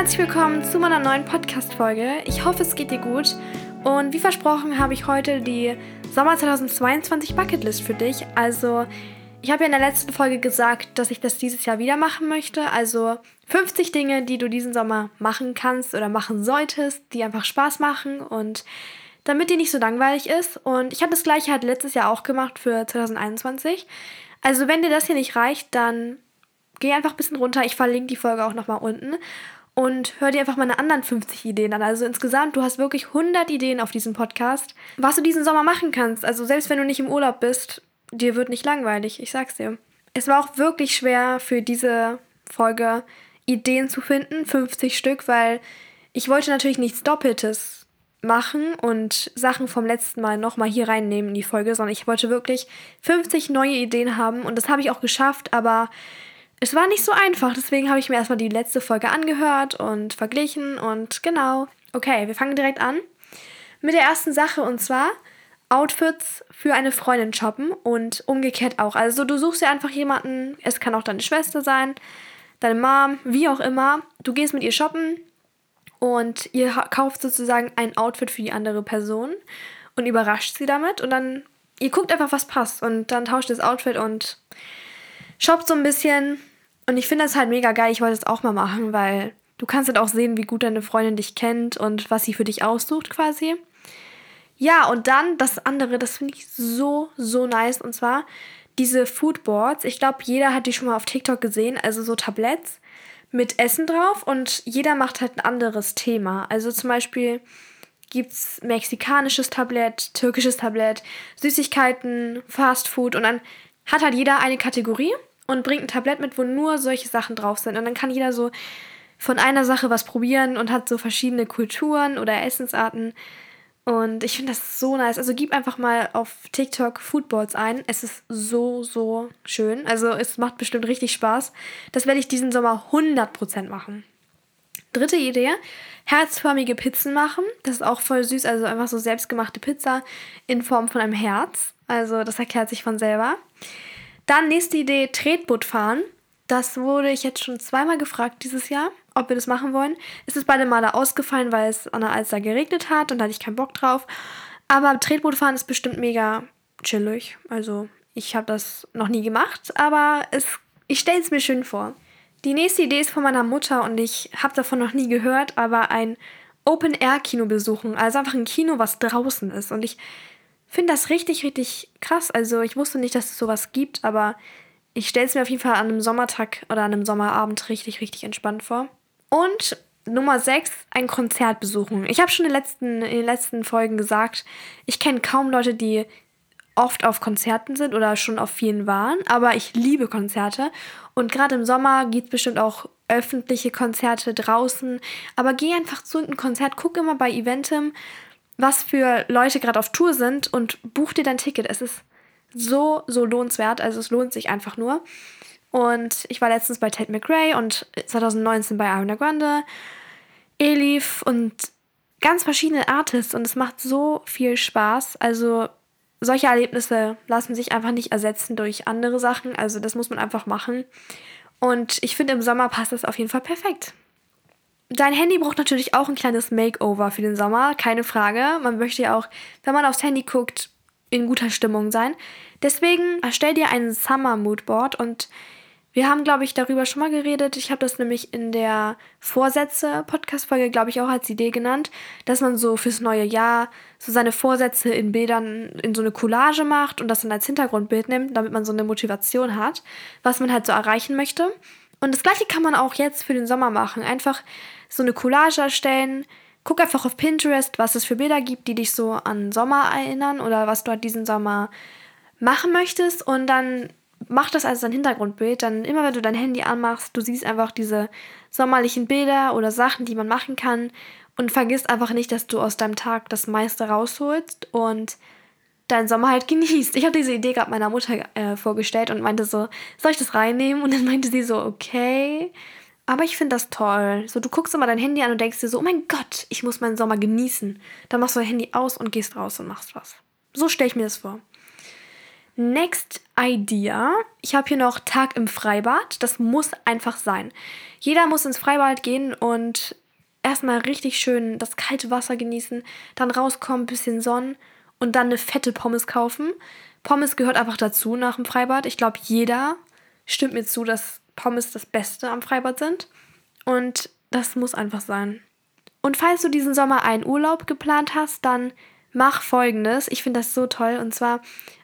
herzlich willkommen zu meiner neuen Podcast-Folge. Ich hoffe, es geht dir gut. Und wie versprochen habe ich heute die Sommer 2022 Bucketlist für dich. Also, ich habe ja in der letzten Folge gesagt, dass ich das dieses Jahr wieder machen möchte. Also 50 Dinge, die du diesen Sommer machen kannst oder machen solltest, die einfach Spaß machen und damit die nicht so langweilig ist. Und ich habe das gleiche halt letztes Jahr auch gemacht für 2021. Also wenn dir das hier nicht reicht, dann geh einfach ein bisschen runter. Ich verlinke die Folge auch nochmal unten. Und hör dir einfach meine anderen 50 Ideen an. Also insgesamt, du hast wirklich 100 Ideen auf diesem Podcast, was du diesen Sommer machen kannst. Also selbst wenn du nicht im Urlaub bist, dir wird nicht langweilig, ich sag's dir. Es war auch wirklich schwer für diese Folge Ideen zu finden, 50 Stück, weil ich wollte natürlich nichts Doppeltes machen und Sachen vom letzten Mal nochmal hier reinnehmen in die Folge, sondern ich wollte wirklich 50 neue Ideen haben und das habe ich auch geschafft, aber es war nicht so einfach, deswegen habe ich mir erstmal die letzte Folge angehört und verglichen und genau. Okay, wir fangen direkt an mit der ersten Sache und zwar Outfits für eine Freundin shoppen und umgekehrt auch. Also du suchst dir einfach jemanden, es kann auch deine Schwester sein, deine Mom, wie auch immer. Du gehst mit ihr shoppen und ihr kauft sozusagen ein Outfit für die andere Person und überrascht sie damit und dann ihr guckt einfach, was passt und dann tauscht das Outfit und shoppt so ein bisschen und ich finde das halt mega geil. Ich wollte es auch mal machen, weil du kannst halt auch sehen, wie gut deine Freundin dich kennt und was sie für dich aussucht quasi. Ja, und dann das andere, das finde ich so, so nice. Und zwar diese Foodboards. Ich glaube, jeder hat die schon mal auf TikTok gesehen. Also so Tabletts mit Essen drauf und jeder macht halt ein anderes Thema. Also zum Beispiel gibt es mexikanisches Tablett, türkisches Tablett, Süßigkeiten, Fast Food und dann hat halt jeder eine Kategorie und bringt ein Tablett mit, wo nur solche Sachen drauf sind. Und dann kann jeder so von einer Sache was probieren und hat so verschiedene Kulturen oder Essensarten. Und ich finde das so nice. Also gib einfach mal auf TikTok Foodboards ein. Es ist so, so schön. Also es macht bestimmt richtig Spaß. Das werde ich diesen Sommer 100% machen. Dritte Idee, herzförmige Pizzen machen. Das ist auch voll süß. Also einfach so selbstgemachte Pizza in Form von einem Herz. Also das erklärt sich von selber. Dann nächste Idee, Tretboot fahren. Das wurde ich jetzt schon zweimal gefragt dieses Jahr, ob wir das machen wollen. Es ist beide Male ausgefallen, weil es an der Alster geregnet hat und da hatte ich keinen Bock drauf. Aber Tretbootfahren ist bestimmt mega chillig. Also ich habe das noch nie gemacht, aber es, ich stelle es mir schön vor. Die nächste Idee ist von meiner Mutter und ich habe davon noch nie gehört, aber ein Open-Air-Kino besuchen. Also einfach ein Kino, was draußen ist. Und ich finde das richtig, richtig krass. Also ich wusste nicht, dass es sowas gibt, aber ich stelle es mir auf jeden Fall an einem Sommertag oder an einem Sommerabend richtig, richtig entspannt vor. Und Nummer 6, ein Konzert besuchen. Ich habe schon in den, letzten, in den letzten Folgen gesagt, ich kenne kaum Leute, die oft auf Konzerten sind oder schon auf vielen waren, aber ich liebe Konzerte. Und gerade im Sommer gibt es bestimmt auch öffentliche Konzerte draußen. Aber geh einfach zu einem Konzert, guck immer bei Eventim was für Leute gerade auf Tour sind und buch dir dein Ticket. Es ist so, so lohnenswert. Also es lohnt sich einfach nur. Und ich war letztens bei Tate McRae und 2019 bei Ariana Grande, Elif und ganz verschiedene Artists und es macht so viel Spaß. Also solche Erlebnisse lassen sich einfach nicht ersetzen durch andere Sachen. Also das muss man einfach machen. Und ich finde, im Sommer passt das auf jeden Fall perfekt. Dein Handy braucht natürlich auch ein kleines Makeover für den Sommer, keine Frage. Man möchte ja auch, wenn man aufs Handy guckt, in guter Stimmung sein. Deswegen erstell dir ein Summer Moodboard und wir haben, glaube ich, darüber schon mal geredet. Ich habe das nämlich in der Vorsätze-Podcast-Folge, glaube ich, auch als Idee genannt, dass man so fürs neue Jahr so seine Vorsätze in Bildern in so eine Collage macht und das dann als Hintergrundbild nimmt, damit man so eine Motivation hat, was man halt so erreichen möchte. Und das gleiche kann man auch jetzt für den Sommer machen. Einfach so eine Collage erstellen. Guck einfach auf Pinterest, was es für Bilder gibt, die dich so an Sommer erinnern oder was du halt diesen Sommer machen möchtest. Und dann mach das als dein Hintergrundbild. Dann immer, wenn du dein Handy anmachst, du siehst einfach diese sommerlichen Bilder oder Sachen, die man machen kann. Und vergiss einfach nicht, dass du aus deinem Tag das meiste rausholst und deinen Sommer halt genießt. Ich habe diese Idee gerade meiner Mutter äh, vorgestellt und meinte so, soll ich das reinnehmen? Und dann meinte sie so, okay. Aber ich finde das toll. So, du guckst immer dein Handy an und denkst dir so, oh mein Gott, ich muss meinen Sommer genießen. Dann machst du dein Handy aus und gehst raus und machst was. So stelle ich mir das vor. Next Idea. Ich habe hier noch Tag im Freibad. Das muss einfach sein. Jeder muss ins Freibad gehen und erstmal richtig schön das kalte Wasser genießen, dann rauskommen, bisschen Sonnen und dann eine fette Pommes kaufen. Pommes gehört einfach dazu nach dem Freibad. Ich glaube, jeder stimmt mir zu, dass Pommes das Beste am Freibad sind. Und das muss einfach sein. Und falls du diesen Sommer einen Urlaub geplant hast, dann mach folgendes. Ich finde das so toll. Und zwar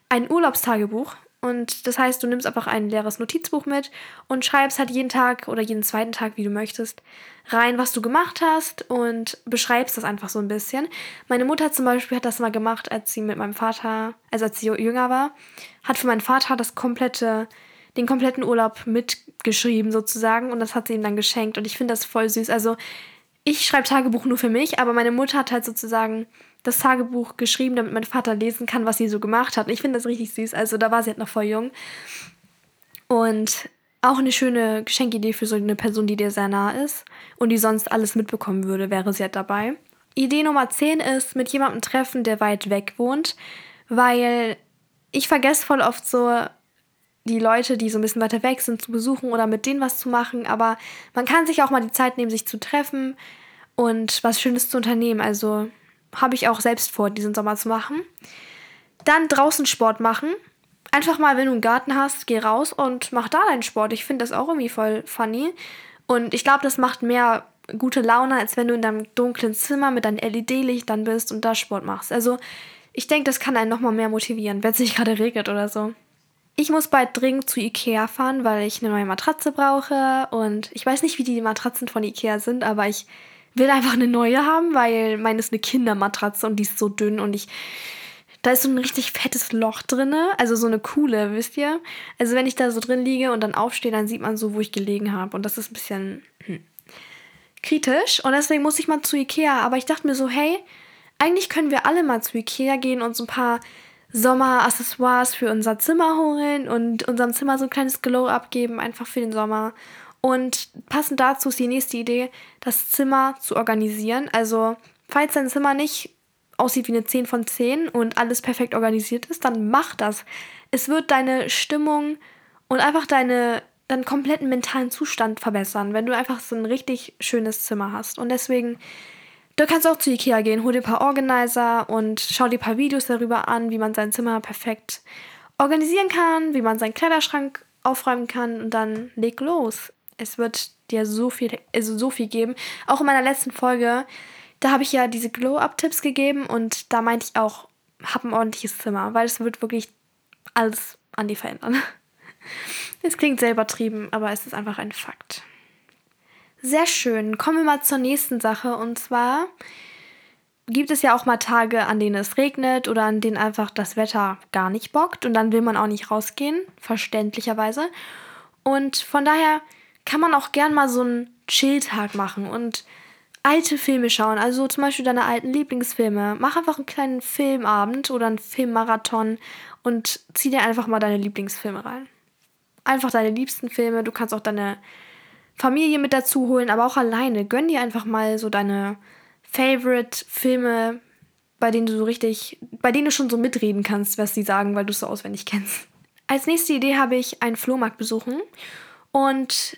ein Urlaubstagebuch. Und das heißt, du nimmst einfach ein leeres Notizbuch mit und schreibst halt jeden Tag oder jeden zweiten Tag, wie du möchtest, rein, was du gemacht hast und beschreibst das einfach so ein bisschen. Meine Mutter zum Beispiel hat das mal gemacht, als sie mit meinem Vater, also als sie jünger war, hat für meinen Vater das komplette, den kompletten Urlaub mitgeschrieben sozusagen und das hat sie ihm dann geschenkt und ich finde das voll süß. Also ich schreibe Tagebuch nur für mich, aber meine Mutter hat halt sozusagen das Tagebuch geschrieben, damit mein Vater lesen kann, was sie so gemacht hat. Und ich finde das richtig süß. Also da war sie halt noch voll jung. Und auch eine schöne Geschenkidee für so eine Person, die dir sehr nah ist und die sonst alles mitbekommen würde, wäre sie halt dabei. Idee Nummer 10 ist, mit jemandem treffen, der weit weg wohnt, weil ich vergesse voll oft so die Leute, die so ein bisschen weiter weg sind, zu besuchen oder mit denen was zu machen. Aber man kann sich auch mal die Zeit nehmen, sich zu treffen und was Schönes zu unternehmen. Also habe ich auch selbst vor, diesen Sommer zu machen. Dann draußen Sport machen. Einfach mal, wenn du einen Garten hast, geh raus und mach da deinen Sport. Ich finde das auch irgendwie voll funny. Und ich glaube, das macht mehr gute Laune, als wenn du in deinem dunklen Zimmer mit deinen LED-Lichtern bist und da Sport machst. Also, ich denke, das kann einen nochmal mehr motivieren, wenn es nicht gerade regnet oder so. Ich muss bald dringend zu Ikea fahren, weil ich eine neue Matratze brauche. Und ich weiß nicht, wie die Matratzen von Ikea sind, aber ich will einfach eine neue haben, weil meine ist eine Kindermatratze und die ist so dünn und ich. Da ist so ein richtig fettes Loch drin, also so eine coole, wisst ihr? Also wenn ich da so drin liege und dann aufstehe, dann sieht man so, wo ich gelegen habe. Und das ist ein bisschen hm, kritisch. Und deswegen muss ich mal zu Ikea. Aber ich dachte mir so, hey, eigentlich können wir alle mal zu Ikea gehen und so ein paar Sommeraccessoires für unser Zimmer holen und unserem Zimmer so ein kleines Glow abgeben, einfach für den Sommer. Und passend dazu ist die nächste Idee, das Zimmer zu organisieren. Also, falls dein Zimmer nicht aussieht wie eine 10 von 10 und alles perfekt organisiert ist, dann mach das. Es wird deine Stimmung und einfach deine, deinen kompletten mentalen Zustand verbessern, wenn du einfach so ein richtig schönes Zimmer hast. Und deswegen, du kannst auch zu Ikea gehen, hol dir ein paar Organizer und schau dir ein paar Videos darüber an, wie man sein Zimmer perfekt organisieren kann, wie man seinen Kleiderschrank aufräumen kann und dann leg los es wird dir so viel, also so viel geben. Auch in meiner letzten Folge, da habe ich ja diese Glow-Up-Tipps gegeben und da meinte ich auch, hab ein ordentliches Zimmer, weil es wird wirklich alles an dir verändern. Es klingt sehr übertrieben, aber es ist einfach ein Fakt. Sehr schön. Kommen wir mal zur nächsten Sache und zwar gibt es ja auch mal Tage, an denen es regnet oder an denen einfach das Wetter gar nicht bockt und dann will man auch nicht rausgehen, verständlicherweise. Und von daher kann man auch gern mal so einen Chill-Tag machen und alte Filme schauen. Also zum Beispiel deine alten Lieblingsfilme. Mach einfach einen kleinen Filmabend oder einen Filmmarathon und zieh dir einfach mal deine Lieblingsfilme rein. Einfach deine liebsten Filme. Du kannst auch deine Familie mit dazu holen, aber auch alleine. Gönn dir einfach mal so deine Favorite-Filme, bei denen du so richtig, bei denen du schon so mitreden kannst, was sie sagen, weil du es so auswendig kennst. Als nächste Idee habe ich einen Flohmarkt besuchen und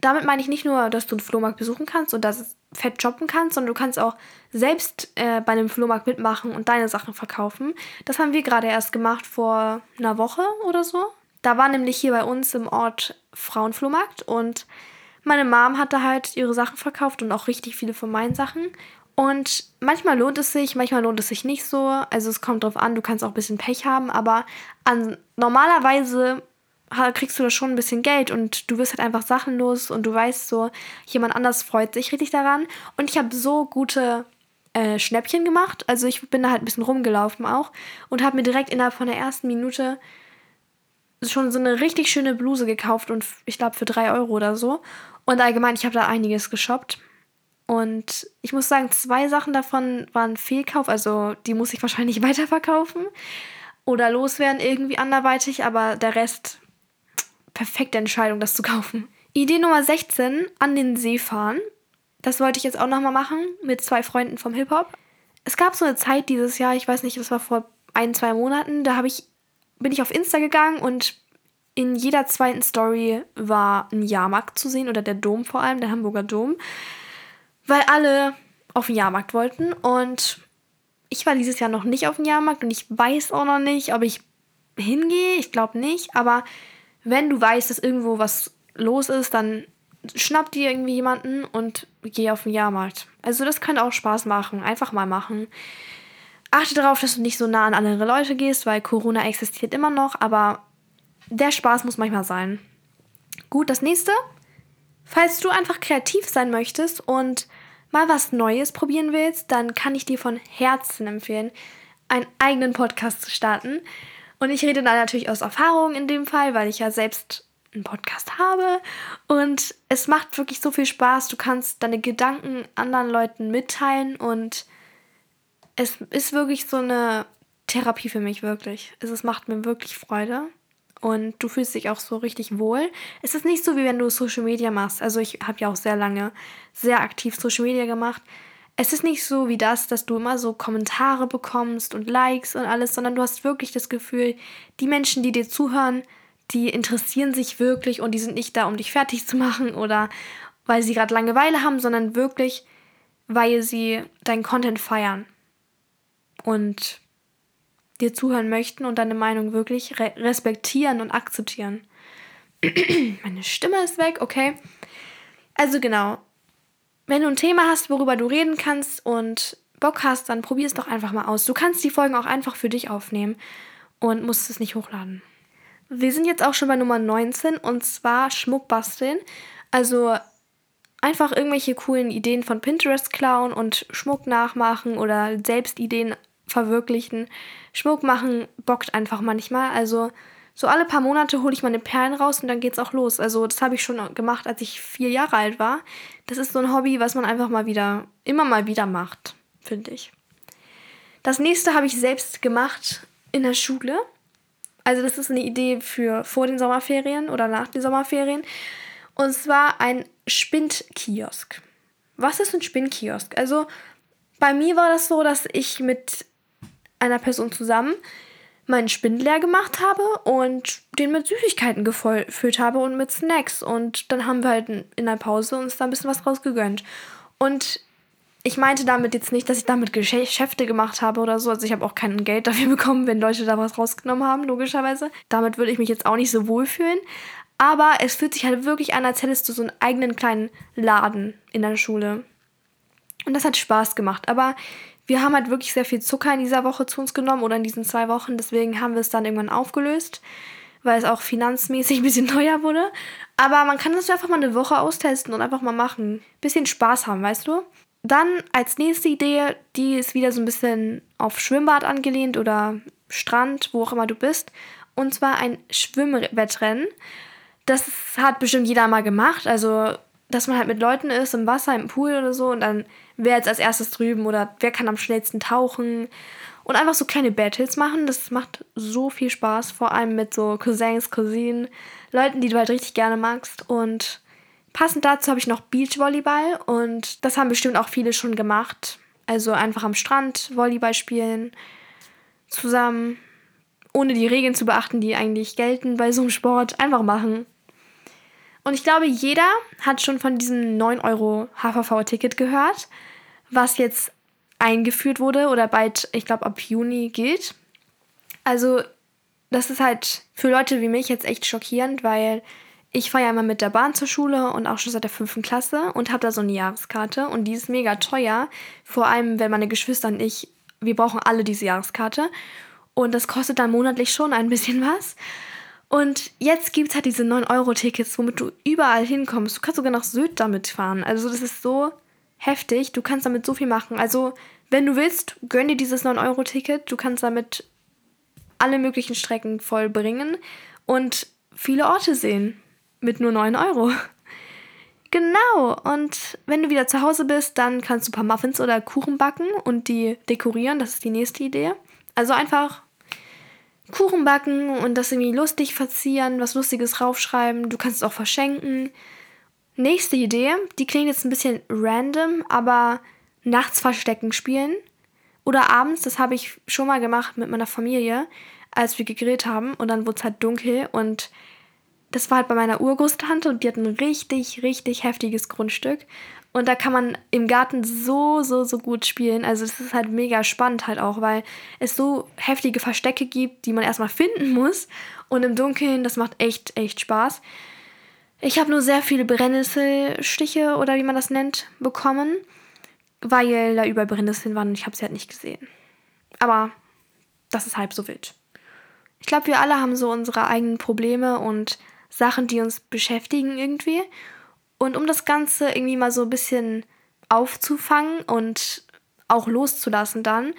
damit meine ich nicht nur, dass du einen Flohmarkt besuchen kannst und das fett shoppen kannst, sondern du kannst auch selbst äh, bei einem Flohmarkt mitmachen und deine Sachen verkaufen. Das haben wir gerade erst gemacht vor einer Woche oder so. Da war nämlich hier bei uns im Ort Frauenflohmarkt und meine Mom hatte halt ihre Sachen verkauft und auch richtig viele von meinen Sachen. Und manchmal lohnt es sich, manchmal lohnt es sich nicht so. Also es kommt drauf an, du kannst auch ein bisschen Pech haben, aber an, normalerweise kriegst du da schon ein bisschen Geld und du wirst halt einfach Sachen los und du weißt so, jemand anders freut sich richtig daran. Und ich habe so gute äh, Schnäppchen gemacht. Also ich bin da halt ein bisschen rumgelaufen auch und habe mir direkt innerhalb von der ersten Minute schon so eine richtig schöne Bluse gekauft und ich glaube für drei Euro oder so. Und allgemein, ich habe da einiges geshoppt. Und ich muss sagen, zwei Sachen davon waren Fehlkauf, also die muss ich wahrscheinlich weiterverkaufen oder loswerden irgendwie anderweitig, aber der Rest perfekte Entscheidung, das zu kaufen. Idee Nummer 16, an den See fahren. Das wollte ich jetzt auch nochmal machen mit zwei Freunden vom Hip-Hop. Es gab so eine Zeit dieses Jahr, ich weiß nicht, das war vor ein, zwei Monaten, da ich bin ich auf Insta gegangen und in jeder zweiten Story war ein Jahrmarkt zu sehen oder der Dom vor allem, der Hamburger Dom, weil alle auf den Jahrmarkt wollten und ich war dieses Jahr noch nicht auf dem Jahrmarkt und ich weiß auch noch nicht, ob ich hingehe. Ich glaube nicht, aber wenn du weißt, dass irgendwo was los ist, dann schnapp dir irgendwie jemanden und geh auf den Jahrmarkt. Also das könnte auch Spaß machen. Einfach mal machen. Achte darauf, dass du nicht so nah an andere Leute gehst, weil Corona existiert immer noch, aber der Spaß muss manchmal sein. Gut, das nächste. Falls du einfach kreativ sein möchtest und mal was Neues probieren willst, dann kann ich dir von Herzen empfehlen, einen eigenen Podcast zu starten. Und ich rede da natürlich aus Erfahrung in dem Fall, weil ich ja selbst einen Podcast habe. Und es macht wirklich so viel Spaß. Du kannst deine Gedanken anderen Leuten mitteilen und es ist wirklich so eine Therapie für mich, wirklich. Es macht mir wirklich Freude und du fühlst dich auch so richtig wohl. Es ist nicht so, wie wenn du Social Media machst. Also ich habe ja auch sehr lange sehr aktiv Social Media gemacht. Es ist nicht so wie das, dass du immer so Kommentare bekommst und Likes und alles, sondern du hast wirklich das Gefühl, die Menschen, die dir zuhören, die interessieren sich wirklich und die sind nicht da, um dich fertig zu machen oder weil sie gerade Langeweile haben, sondern wirklich, weil sie deinen Content feiern. Und dir zuhören möchten und deine Meinung wirklich re respektieren und akzeptieren. Meine Stimme ist weg, okay. Also genau. Wenn du ein Thema hast, worüber du reden kannst und Bock hast, dann probier es doch einfach mal aus. Du kannst die Folgen auch einfach für dich aufnehmen und musst es nicht hochladen. Wir sind jetzt auch schon bei Nummer 19 und zwar Schmuck basteln. Also einfach irgendwelche coolen Ideen von Pinterest klauen und Schmuck nachmachen oder selbst Ideen verwirklichen. Schmuck machen bockt einfach manchmal. Also so alle paar Monate hole ich meine Perlen raus und dann geht's auch los. Also das habe ich schon gemacht, als ich vier Jahre alt war. Das ist so ein Hobby, was man einfach mal wieder, immer mal wieder macht, finde ich. Das nächste habe ich selbst gemacht in der Schule. Also das ist eine Idee für vor den Sommerferien oder nach den Sommerferien. Und zwar ein Spindkiosk. Was ist ein Spindkiosk? Also bei mir war das so, dass ich mit einer Person zusammen meinen Spind leer gemacht habe und den mit Süßigkeiten gefüllt habe und mit Snacks. Und dann haben wir halt in der Pause uns da ein bisschen was rausgegönnt. Und ich meinte damit jetzt nicht, dass ich damit Geschäfte gemacht habe oder so. Also ich habe auch kein Geld dafür bekommen, wenn Leute da was rausgenommen haben, logischerweise. Damit würde ich mich jetzt auch nicht so wohlfühlen. Aber es fühlt sich halt wirklich an, als hättest du so einen eigenen kleinen Laden in der Schule. Und das hat Spaß gemacht. Aber wir haben halt wirklich sehr viel Zucker in dieser Woche zu uns genommen oder in diesen zwei Wochen. Deswegen haben wir es dann irgendwann aufgelöst, weil es auch finanzmäßig ein bisschen teuer wurde. Aber man kann das einfach mal eine Woche austesten und einfach mal machen. Bisschen Spaß haben, weißt du? Dann als nächste Idee, die ist wieder so ein bisschen auf Schwimmbad angelehnt oder Strand, wo auch immer du bist. Und zwar ein Schwimmwettrennen. Das hat bestimmt jeder mal gemacht. Also dass man halt mit Leuten ist im Wasser, im Pool oder so und dann wer jetzt als erstes drüben oder wer kann am schnellsten tauchen und einfach so kleine Battles machen. Das macht so viel Spaß, vor allem mit so Cousins, Cousinen, Leuten, die du halt richtig gerne magst und passend dazu habe ich noch Beachvolleyball und das haben bestimmt auch viele schon gemacht. Also einfach am Strand Volleyball spielen, zusammen, ohne die Regeln zu beachten, die eigentlich gelten bei so einem Sport, einfach machen. Und ich glaube, jeder hat schon von diesem 9 Euro HVV-Ticket gehört, was jetzt eingeführt wurde oder bald, ich glaube, ab Juni gilt. Also, das ist halt für Leute wie mich jetzt echt schockierend, weil ich fahre ja immer mit der Bahn zur Schule und auch schon seit der fünften Klasse und habe da so eine Jahreskarte und die ist mega teuer. Vor allem, wenn meine Geschwister und ich, wir brauchen alle diese Jahreskarte. Und das kostet dann monatlich schon ein bisschen was. Und jetzt gibt es halt diese 9-Euro-Tickets, womit du überall hinkommst. Du kannst sogar nach Sylt damit fahren. Also das ist so heftig. Du kannst damit so viel machen. Also wenn du willst, gönn dir dieses 9-Euro-Ticket. Du kannst damit alle möglichen Strecken vollbringen und viele Orte sehen. Mit nur 9 Euro. Genau. Und wenn du wieder zu Hause bist, dann kannst du ein paar Muffins oder Kuchen backen und die dekorieren. Das ist die nächste Idee. Also einfach Kuchen backen und das irgendwie lustig verzieren, was Lustiges raufschreiben. Du kannst es auch verschenken. Nächste Idee, die klingt jetzt ein bisschen random, aber nachts verstecken spielen. Oder abends, das habe ich schon mal gemacht mit meiner Familie. als wir gegrillt haben und dann wurde es halt dunkel und das war halt bei meiner Urgroßtante und die hat ein richtig, richtig heftiges Grundstück. Und da kann man im Garten so, so, so gut spielen. Also es ist halt mega spannend halt auch, weil es so heftige Verstecke gibt, die man erstmal finden muss. Und im Dunkeln, das macht echt, echt Spaß. Ich habe nur sehr viele Brennnesselstiche oder wie man das nennt, bekommen, weil da überall Brennnesseln waren und ich habe sie halt nicht gesehen. Aber das ist halb so wild. Ich glaube, wir alle haben so unsere eigenen Probleme und Sachen, die uns beschäftigen irgendwie. Und um das Ganze irgendwie mal so ein bisschen aufzufangen und auch loszulassen dann,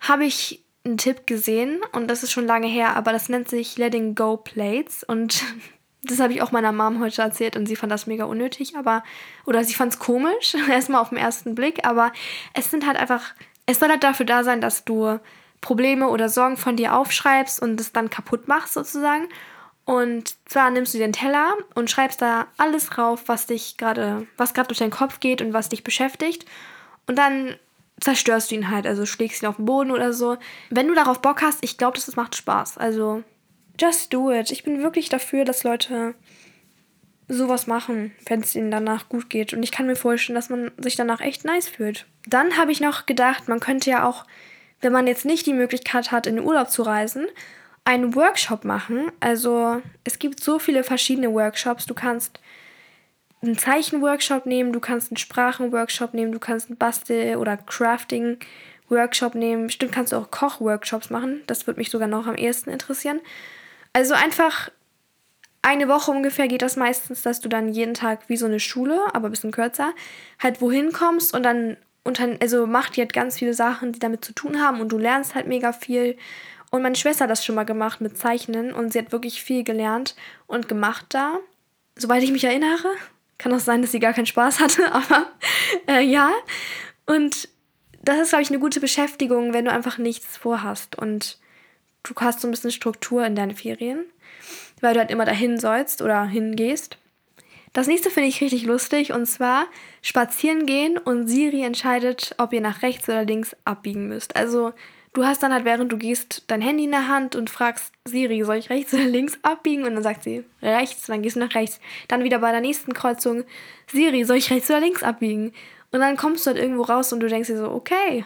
habe ich einen Tipp gesehen und das ist schon lange her, aber das nennt sich Letting Go Plates und das habe ich auch meiner Mom heute erzählt und sie fand das mega unnötig, aber oder sie fand es komisch, erstmal auf den ersten Blick, aber es sind halt einfach, es soll halt dafür da sein, dass du Probleme oder Sorgen von dir aufschreibst und es dann kaputt machst sozusagen und zwar nimmst du den Teller und schreibst da alles drauf, was dich gerade, was gerade durch deinen Kopf geht und was dich beschäftigt. Und dann zerstörst du ihn halt, also schlägst ihn auf den Boden oder so. Wenn du darauf Bock hast, ich glaube, das macht Spaß. Also, just do it. Ich bin wirklich dafür, dass Leute sowas machen, wenn es ihnen danach gut geht. Und ich kann mir vorstellen, dass man sich danach echt nice fühlt. Dann habe ich noch gedacht, man könnte ja auch, wenn man jetzt nicht die Möglichkeit hat, in den Urlaub zu reisen, einen Workshop machen. Also es gibt so viele verschiedene Workshops. Du kannst einen Zeichenworkshop nehmen, du kannst einen Sprachenworkshop nehmen, du kannst einen Bastel- oder Crafting-Workshop nehmen. Bestimmt kannst du auch Kochworkshops machen. Das würde mich sogar noch am ehesten interessieren. Also einfach eine Woche ungefähr geht das meistens, dass du dann jeden Tag wie so eine Schule, aber ein bisschen kürzer, halt wohin kommst und dann unter, also macht die halt ganz viele Sachen, die damit zu tun haben und du lernst halt mega viel und meine Schwester hat das schon mal gemacht mit Zeichnen und sie hat wirklich viel gelernt und gemacht da. Soweit ich mich erinnere. Kann auch sein, dass sie gar keinen Spaß hatte, aber äh, ja. Und das ist, glaube ich, eine gute Beschäftigung, wenn du einfach nichts vorhast und du hast so ein bisschen Struktur in deinen Ferien, weil du halt immer dahin sollst oder hingehst. Das nächste finde ich richtig lustig und zwar spazieren gehen und Siri entscheidet, ob ihr nach rechts oder links abbiegen müsst. Also du hast dann halt, während du gehst, dein Handy in der Hand und fragst Siri, soll ich rechts oder links abbiegen? Und dann sagt sie rechts, dann gehst du nach rechts. Dann wieder bei der nächsten Kreuzung, Siri, soll ich rechts oder links abbiegen? Und dann kommst du halt irgendwo raus und du denkst dir so, okay,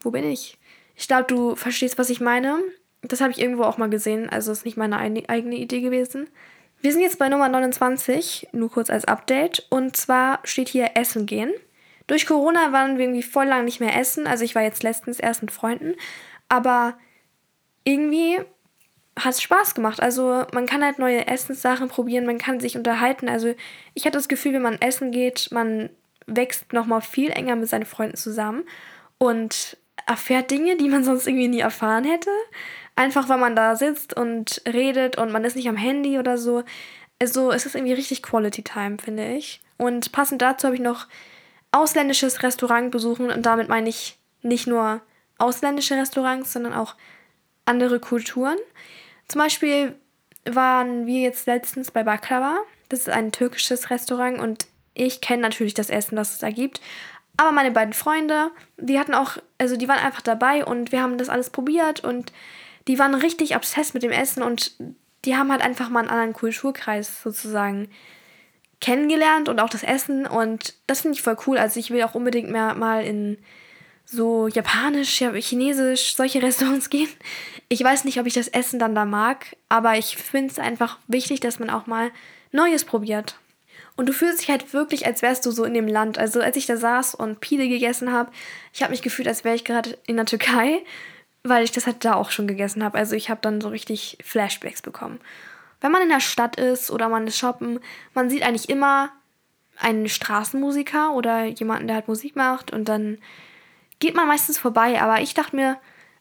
wo bin ich? Ich glaube, du verstehst, was ich meine. Das habe ich irgendwo auch mal gesehen, also ist nicht meine eigene Idee gewesen. Wir sind jetzt bei Nummer 29, nur kurz als Update. Und zwar steht hier Essen gehen. Durch Corona waren wir irgendwie voll lang nicht mehr essen. Also ich war jetzt letztens erst mit Freunden. Aber irgendwie hat es Spaß gemacht. Also man kann halt neue Essenssachen probieren, man kann sich unterhalten. Also ich hatte das Gefühl, wenn man essen geht, man wächst nochmal viel enger mit seinen Freunden zusammen und erfährt Dinge, die man sonst irgendwie nie erfahren hätte. Einfach weil man da sitzt und redet und man ist nicht am Handy oder so. Also es ist irgendwie richtig Quality Time, finde ich. Und passend dazu habe ich noch ausländisches Restaurant besuchen und damit meine ich nicht nur ausländische Restaurants, sondern auch andere Kulturen. Zum Beispiel waren wir jetzt letztens bei Baklava. Das ist ein türkisches Restaurant und ich kenne natürlich das Essen, das es da gibt. Aber meine beiden Freunde, die hatten auch, also die waren einfach dabei und wir haben das alles probiert und die waren richtig obsessed mit dem Essen und die haben halt einfach mal einen anderen Kulturkreis sozusagen kennengelernt und auch das Essen und das finde ich voll cool. Also ich will auch unbedingt mehr mal in so japanisch, ja, chinesisch, solche Restaurants gehen. Ich weiß nicht, ob ich das Essen dann da mag, aber ich finde es einfach wichtig, dass man auch mal Neues probiert. Und du fühlst dich halt wirklich, als wärst du so in dem Land. Also als ich da saß und Pide gegessen habe, ich habe mich gefühlt, als wäre ich gerade in der Türkei, weil ich das halt da auch schon gegessen habe. Also ich habe dann so richtig Flashbacks bekommen. Wenn man in der Stadt ist oder man ist shoppen, man sieht eigentlich immer einen Straßenmusiker oder jemanden, der halt Musik macht und dann geht man meistens vorbei. Aber ich dachte mir,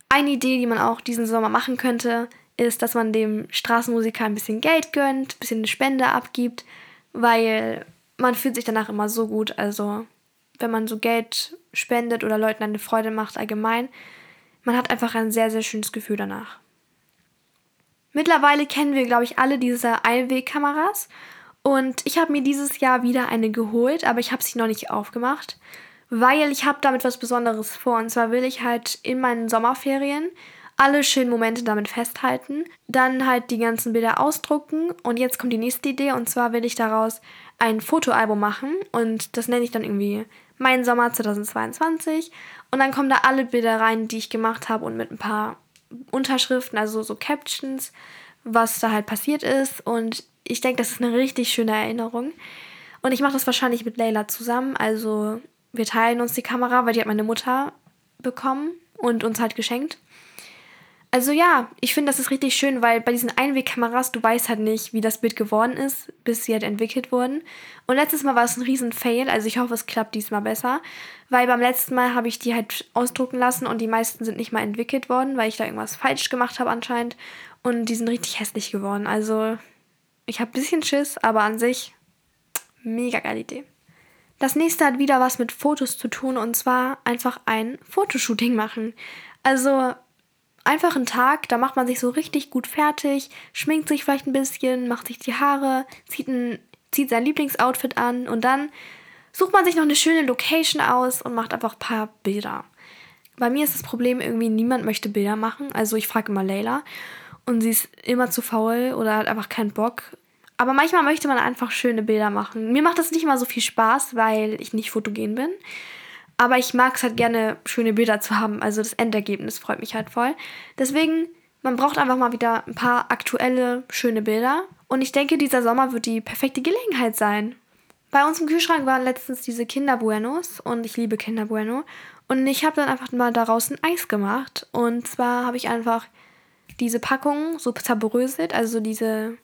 eine Idee, die man auch diesen Sommer machen könnte, ist, dass man dem Straßenmusiker ein bisschen Geld gönnt, ein bisschen eine Spende abgibt, weil man fühlt sich danach immer so gut. Also wenn man so Geld spendet oder Leuten eine Freude macht allgemein, man hat einfach ein sehr, sehr schönes Gefühl danach. Mittlerweile kennen wir, glaube ich, alle diese Einwegkameras. Und ich habe mir dieses Jahr wieder eine geholt, aber ich habe sie noch nicht aufgemacht, weil ich habe damit was Besonderes vor. Und zwar will ich halt in meinen Sommerferien alle schönen Momente damit festhalten, dann halt die ganzen Bilder ausdrucken und jetzt kommt die nächste Idee und zwar will ich daraus ein Fotoalbum machen und das nenne ich dann irgendwie Mein Sommer 2022 und dann kommen da alle Bilder rein, die ich gemacht habe und mit ein paar Unterschriften, also so Captions, was da halt passiert ist und ich denke, das ist eine richtig schöne Erinnerung. Und ich mache das wahrscheinlich mit Leila zusammen. Also wir teilen uns die Kamera, weil die hat meine Mutter bekommen und uns halt geschenkt. Also ja, ich finde, das ist richtig schön, weil bei diesen Einwegkameras, du weißt halt nicht, wie das Bild geworden ist, bis sie halt entwickelt wurden. Und letztes Mal war es ein riesen Fail, also ich hoffe, es klappt diesmal besser. Weil beim letzten Mal habe ich die halt ausdrucken lassen und die meisten sind nicht mal entwickelt worden, weil ich da irgendwas falsch gemacht habe anscheinend. Und die sind richtig hässlich geworden. Also ich habe ein bisschen Schiss, aber an sich mega geile Idee. Das nächste hat wieder was mit Fotos zu tun und zwar einfach ein Fotoshooting machen. Also einfach einen Tag, da macht man sich so richtig gut fertig, schminkt sich vielleicht ein bisschen, macht sich die Haare, zieht, ein, zieht sein Lieblingsoutfit an und dann sucht man sich noch eine schöne Location aus und macht einfach ein paar Bilder. Bei mir ist das Problem irgendwie, niemand möchte Bilder machen. Also ich frage immer Leila und sie ist immer zu faul oder hat einfach keinen Bock. Aber manchmal möchte man einfach schöne Bilder machen. Mir macht das nicht mal so viel Spaß, weil ich nicht fotogen bin. Aber ich mag es halt gerne, schöne Bilder zu haben. Also das Endergebnis freut mich halt voll. Deswegen, man braucht einfach mal wieder ein paar aktuelle, schöne Bilder. Und ich denke, dieser Sommer wird die perfekte Gelegenheit sein. Bei uns im Kühlschrank waren letztens diese Kinder Buenos und ich liebe Kinder Bueno. Und ich habe dann einfach mal daraus ein Eis gemacht. Und zwar habe ich einfach diese Packung so zerbröselt, also diese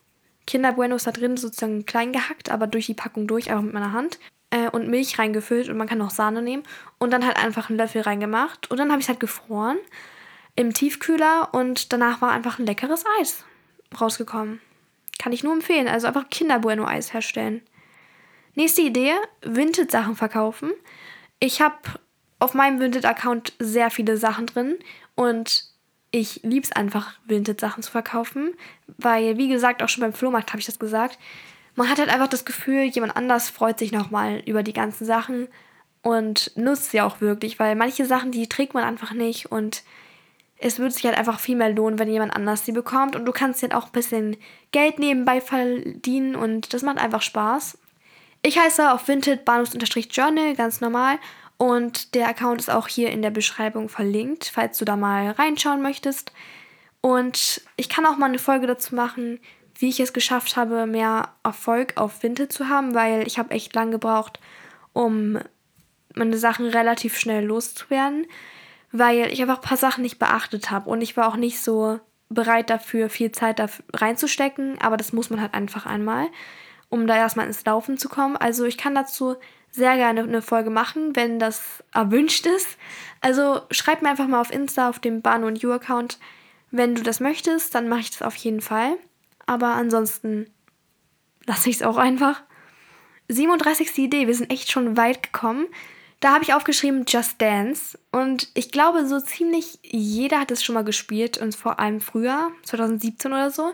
Kinder Buenos da drin sozusagen klein gehackt, aber durch die Packung durch, einfach mit meiner Hand. Äh, und Milch reingefüllt und man kann auch Sahne nehmen. Und dann halt einfach einen Löffel reingemacht. Und dann habe ich es halt gefroren im Tiefkühler und danach war einfach ein leckeres Eis rausgekommen. Kann ich nur empfehlen. Also einfach Kinder Bueno Eis herstellen. Nächste Idee: Vinted-Sachen verkaufen. Ich habe auf meinem Vinted-Account sehr viele Sachen drin und ich liebe es einfach, Vintage-Sachen zu verkaufen, weil, wie gesagt, auch schon beim Flohmarkt habe ich das gesagt, man hat halt einfach das Gefühl, jemand anders freut sich nochmal über die ganzen Sachen und nutzt sie auch wirklich, weil manche Sachen, die trägt man einfach nicht und es würde sich halt einfach viel mehr lohnen, wenn jemand anders sie bekommt und du kannst halt auch ein bisschen Geld nebenbei verdienen und das macht einfach Spaß. Ich heiße auf Vinted Bahnhofs-Journal, ganz normal und der Account ist auch hier in der Beschreibung verlinkt, falls du da mal reinschauen möchtest. Und ich kann auch mal eine Folge dazu machen, wie ich es geschafft habe, mehr Erfolg auf Vinted zu haben, weil ich habe echt lang gebraucht, um meine Sachen relativ schnell loszuwerden, weil ich einfach ein paar Sachen nicht beachtet habe und ich war auch nicht so bereit dafür, viel Zeit dafür reinzustecken, aber das muss man halt einfach einmal, um da erstmal ins Laufen zu kommen. Also ich kann dazu sehr gerne eine Folge machen, wenn das erwünscht ist. Also schreib mir einfach mal auf Insta, auf dem Banu und You Account, wenn du das möchtest, dann mache ich das auf jeden Fall. Aber ansonsten lasse ich es auch einfach. 37. Idee, wir sind echt schon weit gekommen. Da habe ich aufgeschrieben Just Dance. Und ich glaube, so ziemlich jeder hat es schon mal gespielt. Und vor allem früher, 2017 oder so,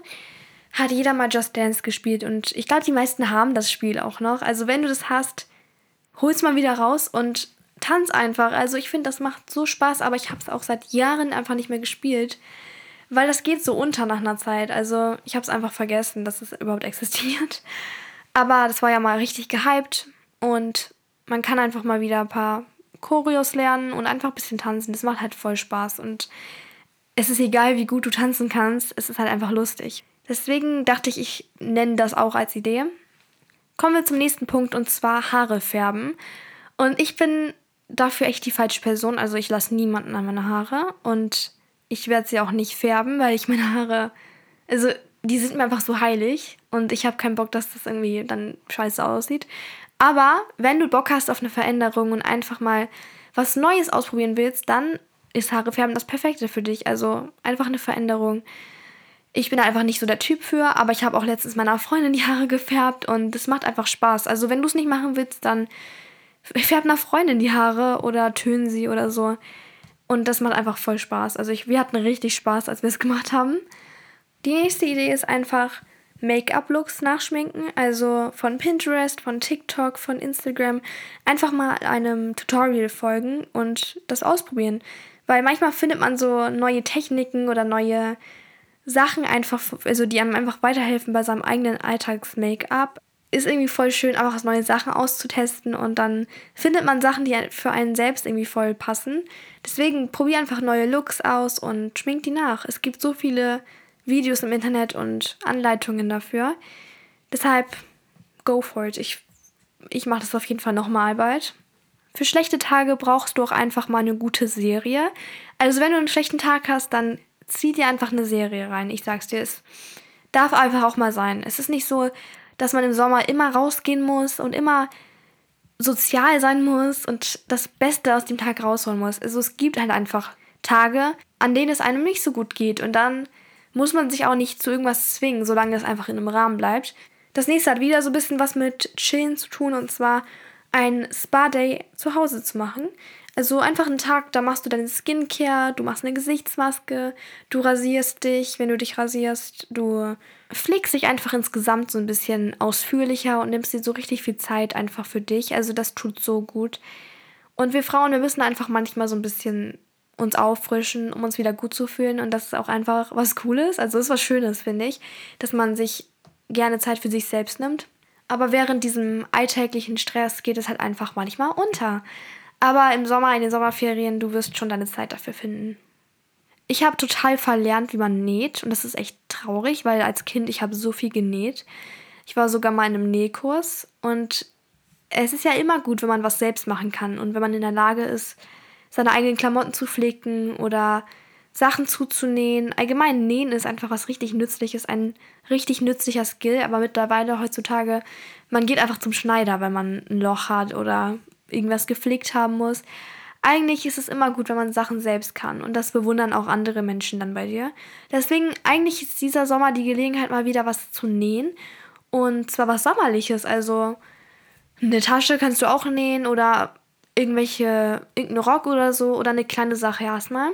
hat jeder mal Just Dance gespielt. Und ich glaube, die meisten haben das Spiel auch noch. Also wenn du das hast, hol's mal wieder raus und tanz einfach. Also ich finde, das macht so Spaß, aber ich habe es auch seit Jahren einfach nicht mehr gespielt, weil das geht so unter nach einer Zeit. Also ich habe es einfach vergessen, dass es überhaupt existiert. Aber das war ja mal richtig gehypt und man kann einfach mal wieder ein paar Choreos lernen und einfach ein bisschen tanzen. Das macht halt voll Spaß und es ist egal, wie gut du tanzen kannst, es ist halt einfach lustig. Deswegen dachte ich, ich nenne das auch als Idee. Kommen wir zum nächsten Punkt und zwar Haare färben. Und ich bin dafür echt die falsche Person. Also ich lasse niemanden an meine Haare und ich werde sie auch nicht färben, weil ich meine Haare, also die sind mir einfach so heilig und ich habe keinen Bock, dass das irgendwie dann scheiße aussieht. Aber wenn du Bock hast auf eine Veränderung und einfach mal was Neues ausprobieren willst, dann ist Haare färben das Perfekte für dich. Also einfach eine Veränderung ich bin da einfach nicht so der Typ für, aber ich habe auch letztens meiner Freundin die Haare gefärbt und es macht einfach Spaß. Also wenn du es nicht machen willst, dann färb einer Freundin die Haare oder tönen sie oder so. Und das macht einfach voll Spaß. Also ich, wir hatten richtig Spaß, als wir es gemacht haben. Die nächste Idee ist einfach Make-up-Looks nachschminken. Also von Pinterest, von TikTok, von Instagram. Einfach mal einem Tutorial folgen und das ausprobieren. Weil manchmal findet man so neue Techniken oder neue Sachen einfach, also die einem einfach weiterhelfen bei seinem eigenen Alltags-Make-up. Ist irgendwie voll schön, einfach neue Sachen auszutesten und dann findet man Sachen, die für einen selbst irgendwie voll passen. Deswegen probier einfach neue Looks aus und schmink die nach. Es gibt so viele Videos im Internet und Anleitungen dafür. Deshalb go for it. Ich, ich mache das auf jeden Fall nochmal bald. Für schlechte Tage brauchst du auch einfach mal eine gute Serie. Also wenn du einen schlechten Tag hast, dann zieh dir einfach eine Serie rein. Ich sag's dir, es darf einfach auch mal sein. Es ist nicht so, dass man im Sommer immer rausgehen muss und immer sozial sein muss und das Beste aus dem Tag rausholen muss. Also es gibt halt einfach Tage, an denen es einem nicht so gut geht und dann muss man sich auch nicht zu irgendwas zwingen, solange es einfach in einem Rahmen bleibt. Das nächste hat wieder so ein bisschen was mit Chillen zu tun und zwar ein Spa-Day zu Hause zu machen. Also einfach einen Tag, da machst du deine Skincare, du machst eine Gesichtsmaske, du rasierst dich, wenn du dich rasierst, du pflegst dich einfach insgesamt so ein bisschen ausführlicher und nimmst dir so richtig viel Zeit einfach für dich. Also das tut so gut. Und wir Frauen, wir müssen einfach manchmal so ein bisschen uns auffrischen, um uns wieder gut zu fühlen. Und das ist auch einfach was Cooles. Also ist was Schönes, finde ich, dass man sich gerne Zeit für sich selbst nimmt. Aber während diesem alltäglichen Stress geht es halt einfach manchmal unter. Aber im Sommer, in den Sommerferien, du wirst schon deine Zeit dafür finden. Ich habe total verlernt, wie man näht. Und das ist echt traurig, weil als Kind ich habe so viel genäht. Ich war sogar mal in einem Nähkurs. Und es ist ja immer gut, wenn man was selbst machen kann. Und wenn man in der Lage ist, seine eigenen Klamotten zu flicken oder Sachen zuzunähen. Allgemein nähen ist einfach was richtig nützliches, ein richtig nützlicher Skill, aber mittlerweile heutzutage, man geht einfach zum Schneider, wenn man ein Loch hat oder irgendwas gepflegt haben muss. Eigentlich ist es immer gut, wenn man Sachen selbst kann und das bewundern auch andere Menschen dann bei dir. Deswegen eigentlich ist dieser Sommer die Gelegenheit mal wieder was zu nähen und zwar was sommerliches, also eine Tasche kannst du auch nähen oder irgendwelche irgendeinen Rock oder so oder eine kleine Sache erstmal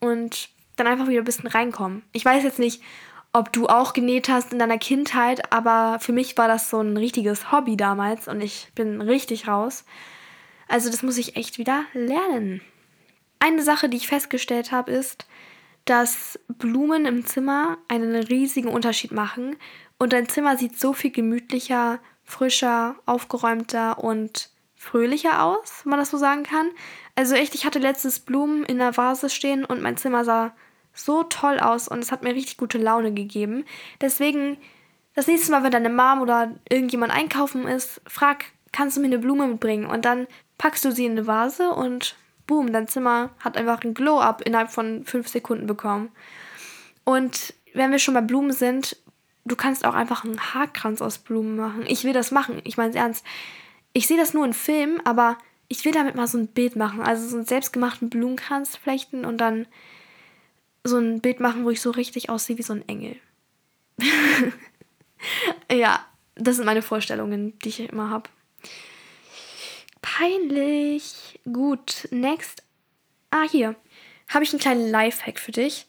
und dann einfach wieder ein bisschen reinkommen. Ich weiß jetzt nicht, ob du auch genäht hast in deiner Kindheit, aber für mich war das so ein richtiges Hobby damals und ich bin richtig raus. Also das muss ich echt wieder lernen. Eine Sache, die ich festgestellt habe, ist, dass Blumen im Zimmer einen riesigen Unterschied machen und dein Zimmer sieht so viel gemütlicher, frischer, aufgeräumter und fröhlicher aus, wenn man das so sagen kann. Also echt, ich hatte letztens Blumen in der Vase stehen und mein Zimmer sah so toll aus und es hat mir richtig gute Laune gegeben. Deswegen, das nächste Mal, wenn deine Mom oder irgendjemand einkaufen ist, frag, kannst du mir eine Blume mitbringen? Und dann packst du sie in eine Vase und boom, dein Zimmer hat einfach ein Glow-Up innerhalb von fünf Sekunden bekommen. Und wenn wir schon bei Blumen sind, du kannst auch einfach einen Haarkranz aus Blumen machen. Ich will das machen, ich meine es ernst. Ich sehe das nur in Filmen, aber ich will damit mal so ein Bild machen. Also so einen selbstgemachten Blumenkranz flechten und dann so ein Bild machen, wo ich so richtig aussehe wie so ein Engel. ja, das sind meine Vorstellungen, die ich immer habe. Peinlich. Gut, next. Ah, hier. Habe ich einen kleinen Lifehack für dich,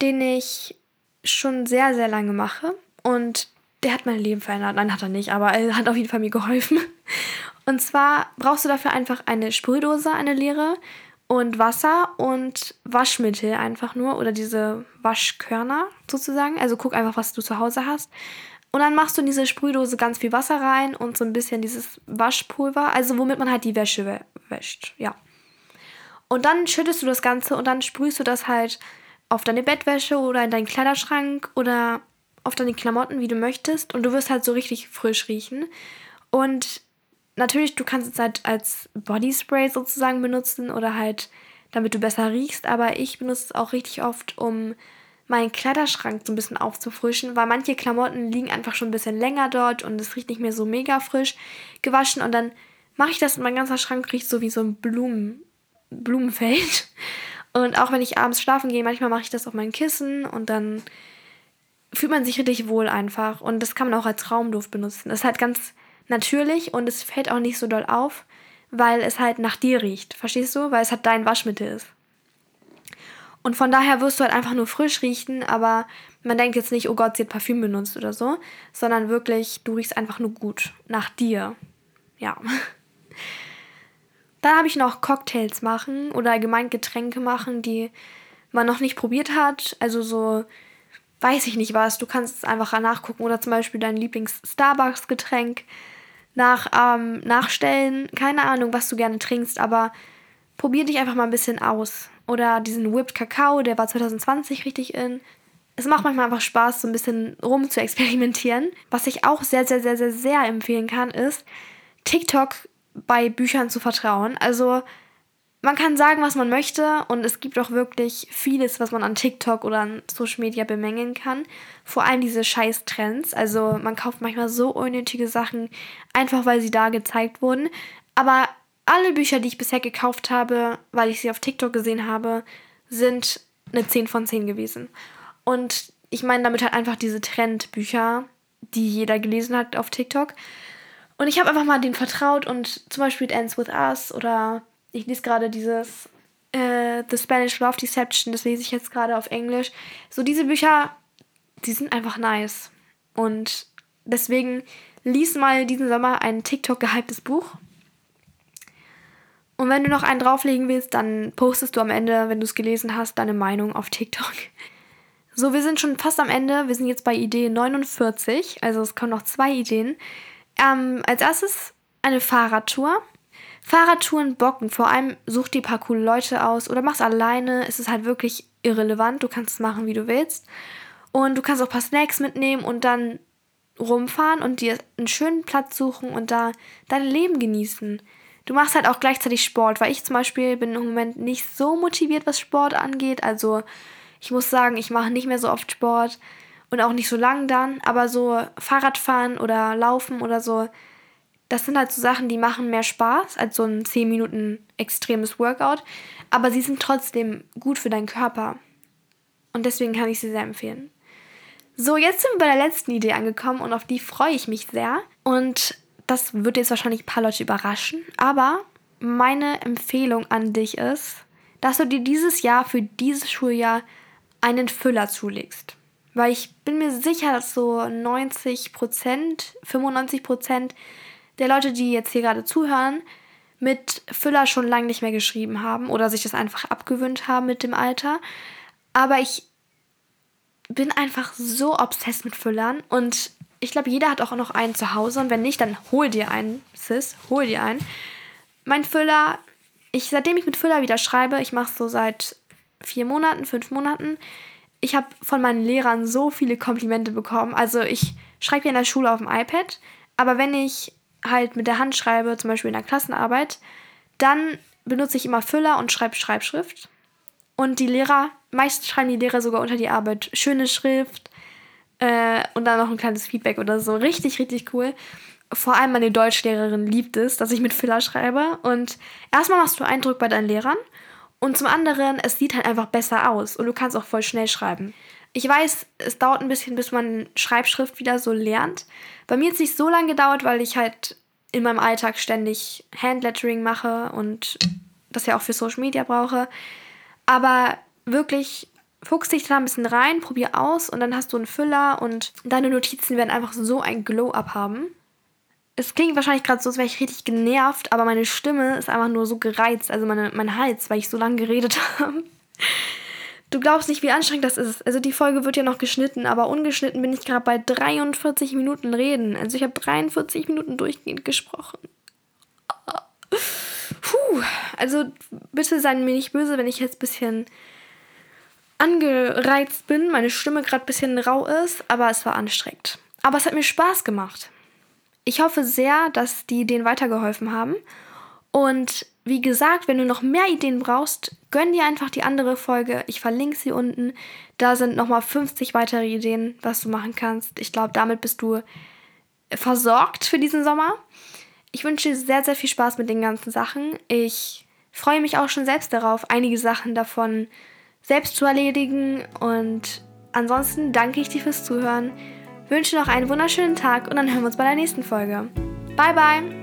den ich schon sehr, sehr lange mache. Und der hat mein Leben verändert. Nein, hat er nicht, aber er hat auf jeden Fall mir geholfen. Und zwar brauchst du dafür einfach eine Sprühdose, eine leere und Wasser und Waschmittel einfach nur oder diese Waschkörner sozusagen. Also guck einfach, was du zu Hause hast. Und dann machst du in diese Sprühdose ganz viel Wasser rein und so ein bisschen dieses Waschpulver, also womit man halt die Wäsche wäscht, ja. Und dann schüttest du das Ganze und dann sprühst du das halt auf deine Bettwäsche oder in deinen Kleiderschrank oder auf deine Klamotten, wie du möchtest. Und du wirst halt so richtig frisch riechen. Und natürlich, du kannst es halt als Bodyspray sozusagen benutzen oder halt, damit du besser riechst, aber ich benutze es auch richtig oft, um meinen Kleiderschrank so ein bisschen aufzufrischen, weil manche Klamotten liegen einfach schon ein bisschen länger dort und es riecht nicht mehr so mega frisch gewaschen und dann mache ich das und mein ganzer Schrank riecht so wie so ein Blumen, Blumenfeld. Und auch wenn ich abends schlafen gehe, manchmal mache ich das auf mein Kissen und dann fühlt man sich richtig wohl einfach und das kann man auch als Raumduft benutzen. Das ist halt ganz natürlich und es fällt auch nicht so doll auf, weil es halt nach dir riecht. Verstehst du? Weil es halt dein Waschmittel ist. Und von daher wirst du halt einfach nur frisch riechen, aber man denkt jetzt nicht, oh Gott, sie hat Parfüm benutzt oder so, sondern wirklich, du riechst einfach nur gut nach dir. Ja. Dann habe ich noch Cocktails machen oder allgemein Getränke machen, die man noch nicht probiert hat. Also so, weiß ich nicht was. Du kannst es einfach nachgucken oder zum Beispiel dein Lieblings-Starbucks-Getränk nach, ähm, nachstellen. Keine Ahnung, was du gerne trinkst, aber probier dich einfach mal ein bisschen aus. Oder diesen Whipped Kakao, der war 2020 richtig in. Es macht manchmal einfach Spaß, so ein bisschen rum zu experimentieren. Was ich auch sehr, sehr, sehr, sehr, sehr empfehlen kann, ist TikTok bei Büchern zu vertrauen. Also man kann sagen, was man möchte und es gibt auch wirklich vieles, was man an TikTok oder an Social Media bemängeln kann. Vor allem diese Scheiß-Trends. Also man kauft manchmal so unnötige Sachen, einfach weil sie da gezeigt wurden. Aber alle Bücher, die ich bisher gekauft habe, weil ich sie auf TikTok gesehen habe, sind eine 10 von 10 gewesen. Und ich meine damit halt einfach diese Trendbücher, die jeder gelesen hat auf TikTok. Und ich habe einfach mal denen vertraut und zum Beispiel It Ends With Us oder ich lese gerade dieses äh, The Spanish Love Deception, das lese ich jetzt gerade auf Englisch. So diese Bücher, die sind einfach nice. Und deswegen lies mal diesen Sommer ein TikTok gehyptes Buch. Und wenn du noch einen drauflegen willst, dann postest du am Ende, wenn du es gelesen hast, deine Meinung auf TikTok. So, wir sind schon fast am Ende. Wir sind jetzt bei Idee 49. Also es kommen noch zwei Ideen. Ähm, als erstes eine Fahrradtour. Fahrradtouren bocken. Vor allem such dir ein paar coole Leute aus oder mach's alleine. Es ist halt wirklich irrelevant. Du kannst es machen, wie du willst. Und du kannst auch ein paar Snacks mitnehmen und dann rumfahren und dir einen schönen Platz suchen und da dein Leben genießen. Du machst halt auch gleichzeitig Sport, weil ich zum Beispiel bin im Moment nicht so motiviert, was Sport angeht. Also ich muss sagen, ich mache nicht mehr so oft Sport und auch nicht so lang dann, aber so Fahrradfahren oder Laufen oder so, das sind halt so Sachen, die machen mehr Spaß als so ein 10 Minuten extremes Workout, aber sie sind trotzdem gut für deinen Körper. Und deswegen kann ich sie sehr empfehlen. So, jetzt sind wir bei der letzten Idee angekommen und auf die freue ich mich sehr. Und das wird jetzt wahrscheinlich ein paar Leute überraschen, aber meine Empfehlung an dich ist, dass du dir dieses Jahr für dieses Schuljahr einen Füller zulegst. Weil ich bin mir sicher, dass so 90 Prozent, 95 Prozent der Leute, die jetzt hier gerade zuhören, mit Füller schon lange nicht mehr geschrieben haben oder sich das einfach abgewöhnt haben mit dem Alter. Aber ich bin einfach so obsessed mit Füllern und ich glaube, jeder hat auch noch einen zu Hause und wenn nicht, dann hol dir einen, Sis, hol dir einen. Mein Füller, ich seitdem ich mit Füller wieder schreibe, ich mache so seit vier Monaten, fünf Monaten. Ich habe von meinen Lehrern so viele Komplimente bekommen. Also ich schreibe ja in der Schule auf dem iPad, aber wenn ich halt mit der Hand schreibe, zum Beispiel in der Klassenarbeit, dann benutze ich immer Füller und schreibe Schreibschrift. Und die Lehrer, meist schreiben die Lehrer sogar unter die Arbeit schöne Schrift äh, und dann noch ein kleines Feedback oder so. Richtig, richtig cool. Vor allem meine Deutschlehrerin liebt es, dass ich mit Füller schreibe. Und erstmal machst du Eindruck bei deinen Lehrern und zum anderen, es sieht halt einfach besser aus und du kannst auch voll schnell schreiben. Ich weiß, es dauert ein bisschen, bis man Schreibschrift wieder so lernt. Bei mir hat es nicht so lange gedauert, weil ich halt in meinem Alltag ständig Handlettering mache und das ja auch für Social Media brauche. Aber wirklich fuchs dich da ein bisschen rein, probier aus und dann hast du einen Füller und deine Notizen werden einfach so ein Glow-up haben es klingt wahrscheinlich gerade so, als wäre ich richtig genervt, aber meine Stimme ist einfach nur so gereizt, also meine, mein Hals, weil ich so lange geredet habe. Du glaubst nicht, wie anstrengend das ist. Also die Folge wird ja noch geschnitten, aber ungeschnitten bin ich gerade bei 43 Minuten reden. Also ich habe 43 Minuten durchgehend gesprochen. Puh, also bitte seien mir nicht böse, wenn ich jetzt ein bisschen angereizt bin, meine Stimme gerade ein bisschen rau ist, aber es war anstrengend. Aber es hat mir Spaß gemacht. Ich hoffe sehr, dass die Ideen weitergeholfen haben. Und wie gesagt, wenn du noch mehr Ideen brauchst, gönn dir einfach die andere Folge. Ich verlinke sie unten. Da sind nochmal 50 weitere Ideen, was du machen kannst. Ich glaube, damit bist du versorgt für diesen Sommer. Ich wünsche dir sehr, sehr viel Spaß mit den ganzen Sachen. Ich freue mich auch schon selbst darauf, einige Sachen davon selbst zu erledigen. Und ansonsten danke ich dir fürs Zuhören wünsche noch einen wunderschönen Tag und dann hören wir uns bei der nächsten Folge. Bye, bye!